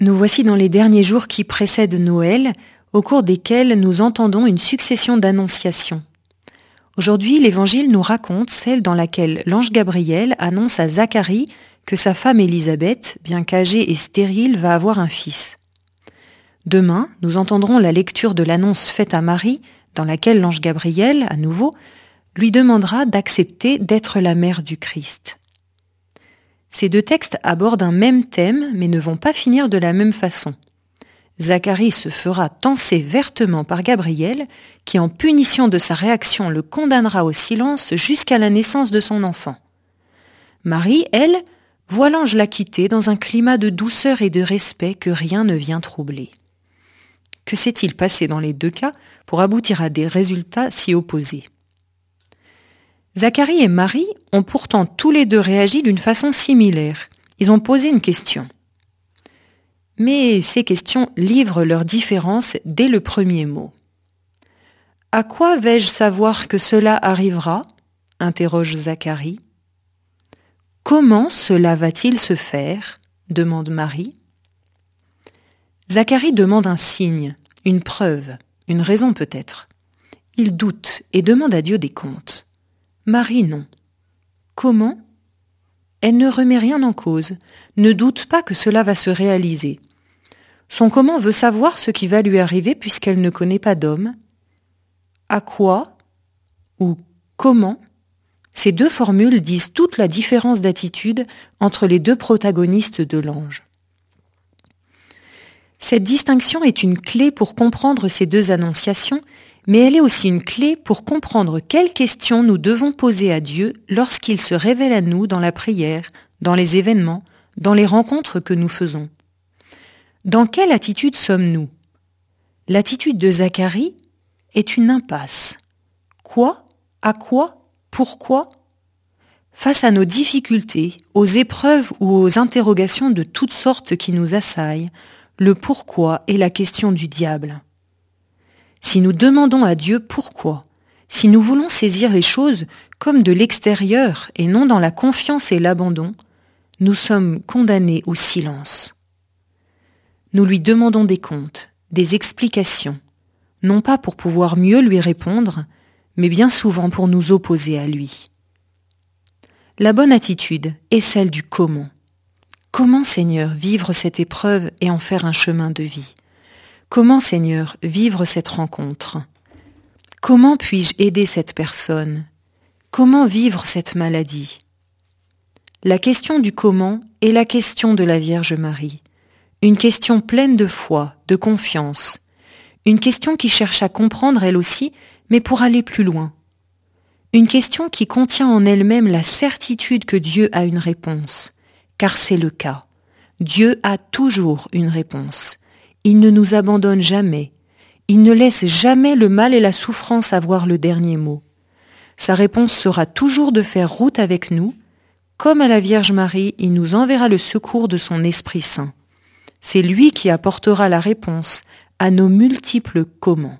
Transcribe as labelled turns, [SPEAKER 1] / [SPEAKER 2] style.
[SPEAKER 1] Nous voici dans les derniers jours qui précèdent Noël, au cours desquels nous entendons une succession d'annonciations. Aujourd'hui, l'Évangile nous raconte celle dans laquelle l'ange Gabriel annonce à Zacharie que sa femme Élisabeth, bien qu'âgée et stérile, va avoir un fils. Demain, nous entendrons la lecture de l'annonce faite à Marie, dans laquelle l'ange Gabriel, à nouveau, lui demandera d'accepter d'être la mère du Christ. Ces deux textes abordent un même thème, mais ne vont pas finir de la même façon. Zacharie se fera tenser vertement par Gabriel, qui en punition de sa réaction le condamnera au silence jusqu'à la naissance de son enfant. Marie, elle, voit l'ange la quitter dans un climat de douceur et de respect que rien ne vient troubler. Que s'est-il passé dans les deux cas pour aboutir à des résultats si opposés? Zacharie et Marie ont pourtant tous les deux réagi d'une façon similaire. Ils ont posé une question. Mais ces questions livrent leurs différences dès le premier mot. À quoi vais-je savoir que cela arrivera? interroge Zacharie. Comment cela va-t-il se faire? demande Marie. Zacharie demande un signe, une preuve, une raison peut-être. Il doute et demande à Dieu des comptes. Marie non. Comment? Elle ne remet rien en cause, ne doute pas que cela va se réaliser. Son comment veut savoir ce qui va lui arriver puisqu'elle ne connaît pas d'homme. À quoi? Ou comment? Ces deux formules disent toute la différence d'attitude entre les deux protagonistes de l'ange. Cette distinction est une clé pour comprendre ces deux annonciations mais elle est aussi une clé pour comprendre quelles questions nous devons poser à Dieu lorsqu'il se révèle à nous dans la prière, dans les événements, dans les rencontres que nous faisons. Dans quelle attitude sommes-nous? L'attitude de Zacharie est une impasse. Quoi? À quoi? Pourquoi? Face à nos difficultés, aux épreuves ou aux interrogations de toutes sortes qui nous assaillent, le pourquoi est la question du diable. Si nous demandons à Dieu pourquoi, si nous voulons saisir les choses comme de l'extérieur et non dans la confiance et l'abandon, nous sommes condamnés au silence. Nous lui demandons des comptes, des explications, non pas pour pouvoir mieux lui répondre, mais bien souvent pour nous opposer à lui. La bonne attitude est celle du comment. Comment, Seigneur, vivre cette épreuve et en faire un chemin de vie? Comment, Seigneur, vivre cette rencontre? Comment puis-je aider cette personne? Comment vivre cette maladie? La question du comment est la question de la Vierge Marie, une question pleine de foi, de confiance, une question qui cherche à comprendre elle aussi, mais pour aller plus loin. Une question qui contient en elle-même la certitude que Dieu a une réponse, car c'est le cas. Dieu a toujours une réponse. Il ne nous abandonne jamais. Il ne laisse jamais le mal et la souffrance avoir le dernier mot. Sa réponse sera toujours de faire route avec nous. Comme à la Vierge Marie, il nous enverra le secours de son Esprit Saint. C'est lui qui apportera la réponse à nos multiples comment.